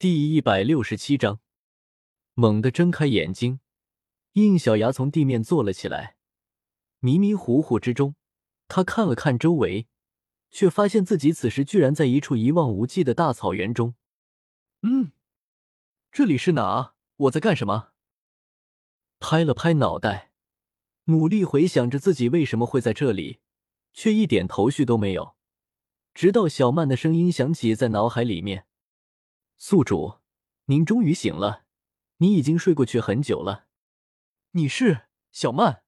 第一百六十七章，猛地睁开眼睛，应小牙从地面坐了起来。迷迷糊糊之中，他看了看周围，却发现自己此时居然在一处一望无际的大草原中。嗯，这里是哪？我在干什么？拍了拍脑袋，努力回想着自己为什么会在这里，却一点头绪都没有。直到小曼的声音响起在脑海里面。宿主，您终于醒了。你已经睡过去很久了。你是小曼。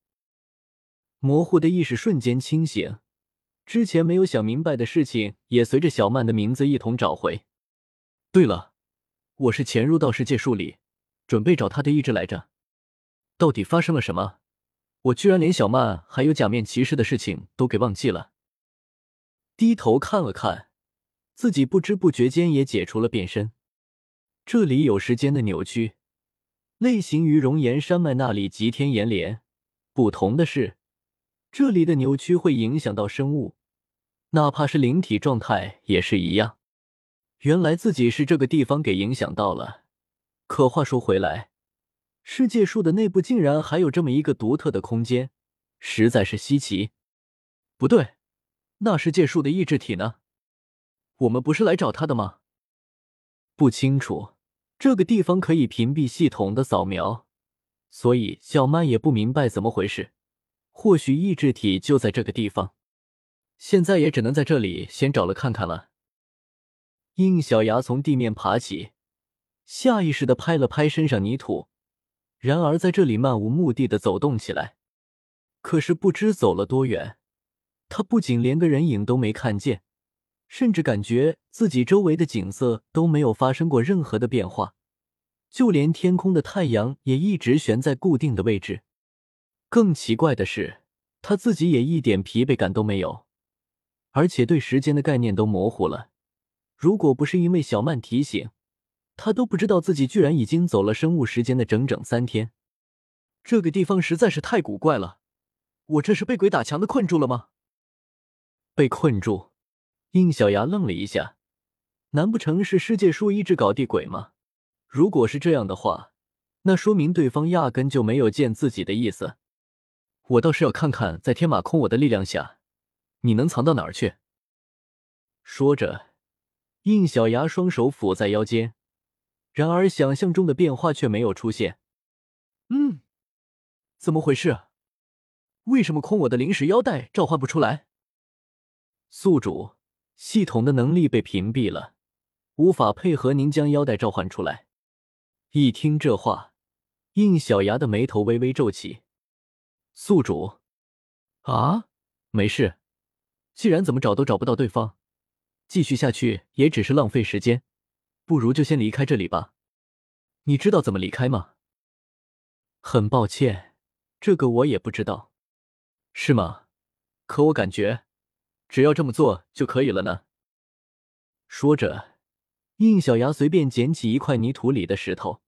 模糊的意识瞬间清醒，之前没有想明白的事情也随着小曼的名字一同找回。对了，我是潜入到世界树里，准备找他的意志来着。到底发生了什么？我居然连小曼还有假面骑士的事情都给忘记了。低头看了看，自己不知不觉间也解除了变身。这里有时间的扭曲，类型于熔岩山脉那里极天岩连。不同的是，这里的扭曲会影响到生物，哪怕是灵体状态也是一样。原来自己是这个地方给影响到了。可话说回来，世界树的内部竟然还有这么一个独特的空间，实在是稀奇。不对，那世界树的意志体呢？我们不是来找他的吗？不清楚。这个地方可以屏蔽系统的扫描，所以小曼也不明白怎么回事。或许意志体就在这个地方，现在也只能在这里先找了看看了。应小牙从地面爬起，下意识的拍了拍身上泥土，然而在这里漫无目的的走动起来。可是不知走了多远，他不仅连个人影都没看见。甚至感觉自己周围的景色都没有发生过任何的变化，就连天空的太阳也一直悬在固定的位置。更奇怪的是，他自己也一点疲惫感都没有，而且对时间的概念都模糊了。如果不是因为小曼提醒，他都不知道自己居然已经走了生物时间的整整三天。这个地方实在是太古怪了，我这是被鬼打墙的困住了吗？被困住。应小牙愣了一下，难不成是世界树一直搞地鬼吗？如果是这样的话，那说明对方压根就没有见自己的意思。我倒是要看看，在天马空我的力量下，你能藏到哪儿去？说着，应小牙双手抚在腰间，然而想象中的变化却没有出现。嗯，怎么回事？为什么空我的灵石腰带召唤不出来？宿主。系统的能力被屏蔽了，无法配合您将腰带召唤出来。一听这话，应小牙的眉头微微皱起。宿主，啊，没事。既然怎么找都找不到对方，继续下去也只是浪费时间，不如就先离开这里吧。你知道怎么离开吗？很抱歉，这个我也不知道。是吗？可我感觉。只要这么做就可以了呢。说着，应小牙随便捡起一块泥土里的石头，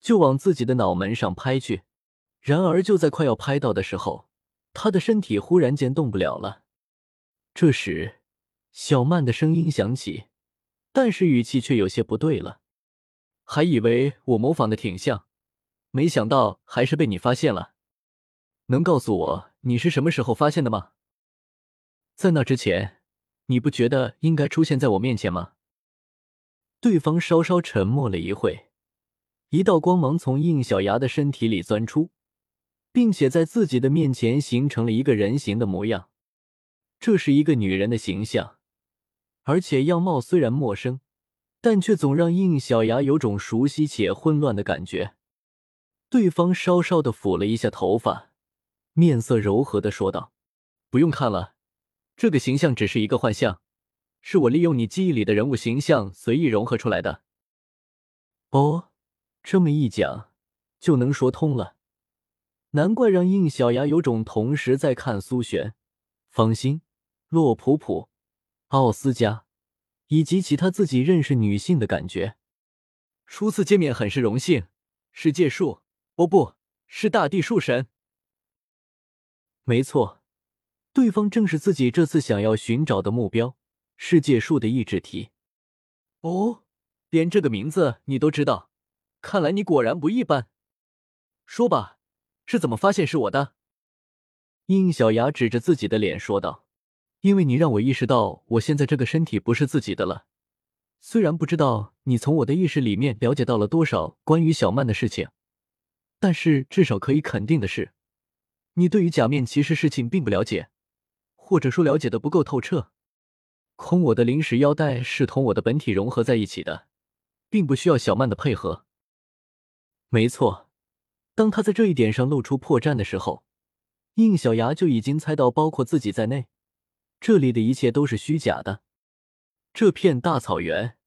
就往自己的脑门上拍去。然而，就在快要拍到的时候，他的身体忽然间动不了了。这时，小曼的声音响起，但是语气却有些不对了。还以为我模仿的挺像，没想到还是被你发现了。能告诉我你是什么时候发现的吗？在那之前，你不觉得应该出现在我面前吗？对方稍稍沉默了一会，一道光芒从应小牙的身体里钻出，并且在自己的面前形成了一个人形的模样。这是一个女人的形象，而且样貌虽然陌生，但却总让应小牙有种熟悉且混乱的感觉。对方稍稍的抚了一下头发，面色柔和的说道：“不用看了。”这个形象只是一个幻象，是我利用你记忆里的人物形象随意融合出来的。哦，这么一讲就能说通了，难怪让应小牙有种同时在看苏璇、方心、洛普普、奥斯加以及其他自己认识女性的感觉。初次见面很是荣幸，是界树，哦，不是大地树神。没错。对方正是自己这次想要寻找的目标——世界树的意志体。哦，连这个名字你都知道，看来你果然不一般。说吧，是怎么发现是我的？应小牙指着自己的脸说道：“因为你让我意识到我现在这个身体不是自己的了。虽然不知道你从我的意识里面了解到了多少关于小曼的事情，但是至少可以肯定的是，你对于假面骑士事情并不了解，或者说了解的不够透彻。空我的灵石腰带是同我的本体融合在一起的，并不需要小曼的配合。没错，当他在这一点上露出破绽的时候。”应小牙就已经猜到，包括自己在内，这里的一切都是虚假的。这片大草原，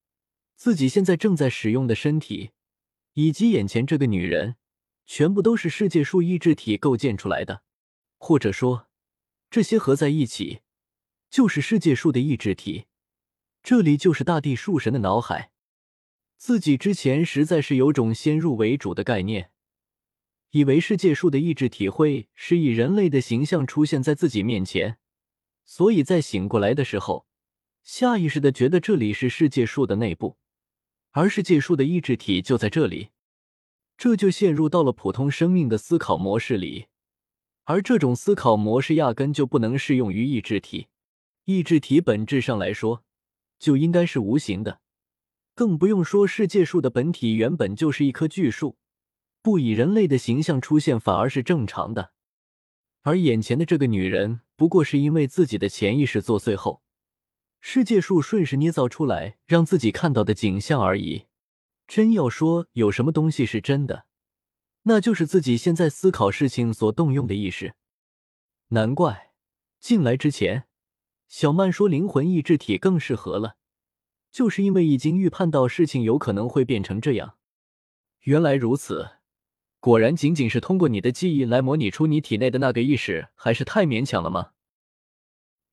自己现在正在使用的身体，以及眼前这个女人，全部都是世界树意志体构建出来的，或者说，这些合在一起，就是世界树的意志体。这里就是大地树神的脑海。自己之前实在是有种先入为主的概念。以为世界树的意志体会是以人类的形象出现在自己面前，所以在醒过来的时候，下意识的觉得这里是世界树的内部，而世界树的意志体就在这里，这就陷入到了普通生命的思考模式里，而这种思考模式压根就不能适用于意志体，意志体本质上来说就应该是无形的，更不用说世界树的本体原本就是一棵巨树。不以人类的形象出现反而是正常的，而眼前的这个女人不过是因为自己的潜意识作祟后，世界树顺势捏造出来让自己看到的景象而已。真要说有什么东西是真的，那就是自己现在思考事情所动用的意识。难怪进来之前，小曼说灵魂意志体更适合了，就是因为已经预判到事情有可能会变成这样。原来如此。果然，仅仅是通过你的记忆来模拟出你体内的那个意识，还是太勉强了吗？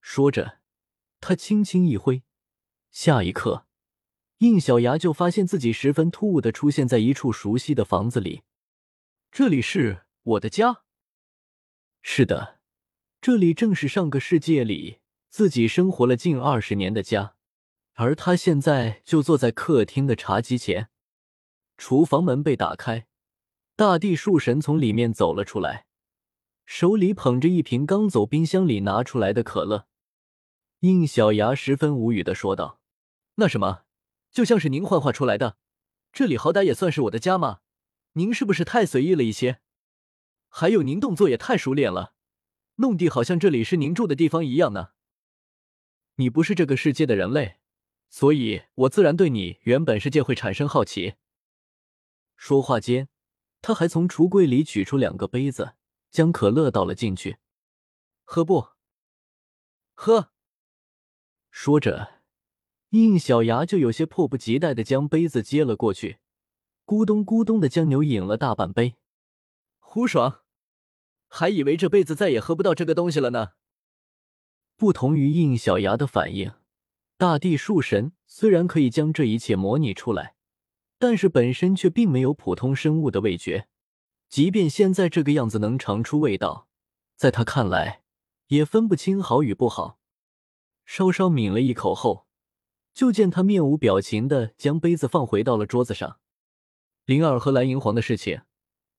说着，他轻轻一挥，下一刻，应小牙就发现自己十分突兀的出现在一处熟悉的房子里。这里是我的家。是的，这里正是上个世界里自己生活了近二十年的家，而他现在就坐在客厅的茶几前。厨房门被打开。大地树神从里面走了出来，手里捧着一瓶刚走冰箱里拿出来的可乐。应小牙十分无语的说道：“那什么，就像是您幻化出来的。这里好歹也算是我的家嘛，您是不是太随意了一些？还有，您动作也太熟练了，弄得好像这里是您住的地方一样呢。你不是这个世界的人类，所以我自然对你原本世界会产生好奇。”说话间。他还从橱柜里取出两个杯子，将可乐倒了进去。喝不？喝。说着，应小牙就有些迫不及待的将杯子接了过去，咕咚咕咚的将牛饮了大半杯。胡爽！还以为这辈子再也喝不到这个东西了呢。不同于应小牙的反应，大地树神虽然可以将这一切模拟出来。但是本身却并没有普通生物的味觉，即便现在这个样子能尝出味道，在他看来也分不清好与不好。稍稍抿了一口后，就见他面无表情的将杯子放回到了桌子上。灵儿和蓝银皇的事情，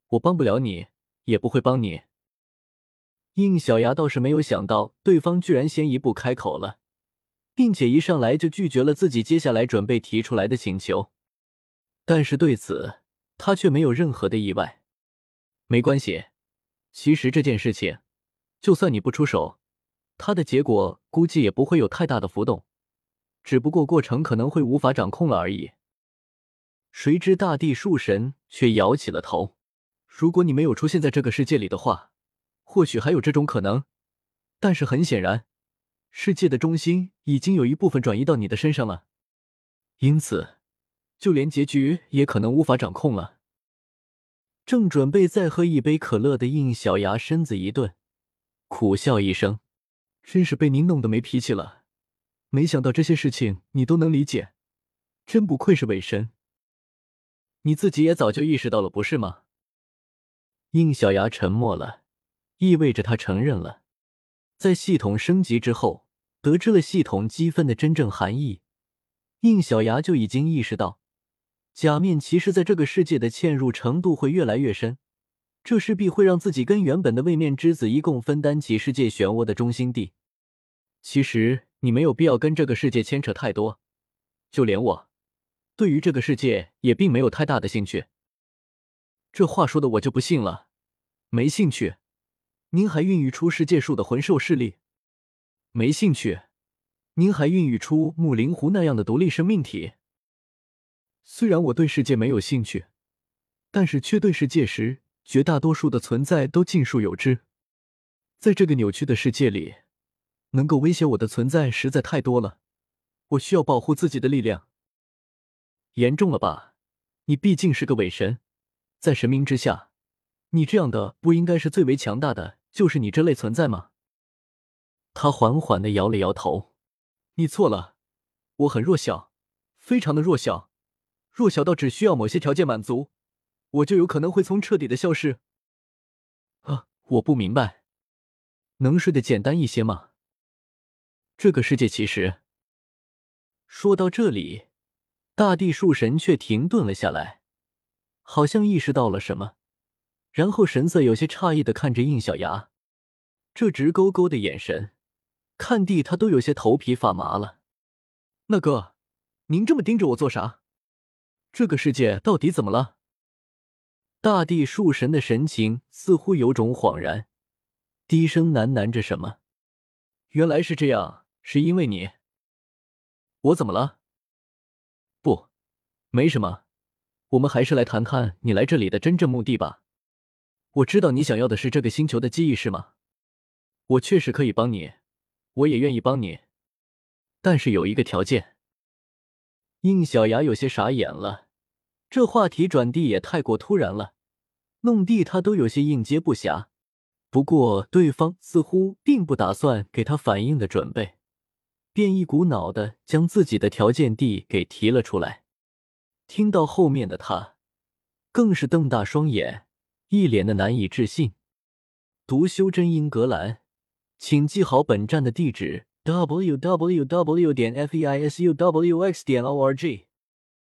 我帮不了你，也不会帮你。应小牙倒是没有想到对方居然先一步开口了，并且一上来就拒绝了自己接下来准备提出来的请求。但是对此，他却没有任何的意外。没关系，其实这件事情，就算你不出手，他的结果估计也不会有太大的浮动，只不过过程可能会无法掌控了而已。谁知大地树神却摇起了头：“如果你没有出现在这个世界里的话，或许还有这种可能。但是很显然，世界的中心已经有一部分转移到你的身上了，因此。”就连结局也可能无法掌控了。正准备再喝一杯可乐的应小牙身子一顿，苦笑一声：“真是被您弄得没脾气了。没想到这些事情你都能理解，真不愧是伪神。你自己也早就意识到了，不是吗？”应小牙沉默了，意味着他承认了，在系统升级之后，得知了系统积分的真正含义。应小牙就已经意识到。假面骑士在这个世界的嵌入程度会越来越深，这势必会让自己跟原本的位面之子一共分担起世界漩涡的中心地。其实你没有必要跟这个世界牵扯太多，就连我，对于这个世界也并没有太大的兴趣。这话说的我就不信了，没兴趣？您还孕育出世界树的魂兽势力？没兴趣？您还孕育出木灵狐那样的独立生命体？虽然我对世界没有兴趣，但是却对世界时绝大多数的存在都尽数有之。在这个扭曲的世界里，能够威胁我的存在实在太多了，我需要保护自己的力量。严重了吧？你毕竟是个伪神，在神明之下，你这样的不应该是最为强大的，就是你这类存在吗？他缓缓的摇了摇头：“你错了，我很弱小，非常的弱小。”弱小到只需要某些条件满足，我就有可能会从彻底的消失。啊，我不明白，能说的简单一些吗？这个世界其实……说到这里，大地树神却停顿了下来，好像意识到了什么，然后神色有些诧异的看着应小牙，这直勾勾的眼神，看地他都有些头皮发麻了。那哥，您这么盯着我做啥？这个世界到底怎么了？大地树神的神情似乎有种恍然，低声喃喃着什么。原来是这样，是因为你。我怎么了？没什么。我们还是来谈谈你来这里的真正目的吧。我知道你想要的是这个星球的记忆，是吗？我确实可以帮你，我也愿意帮你，但是有一个条件。应小牙有些傻眼了，这话题转地也太过突然了，弄得他都有些应接不暇。不过对方似乎并不打算给他反应的准备，便一股脑的将自己的条件地给提了出来。听到后面的他，更是瞪大双眼，一脸的难以置信。读修真英格兰，请记好本站的地址。w w w. 点 f e i s u w x. 点 o r g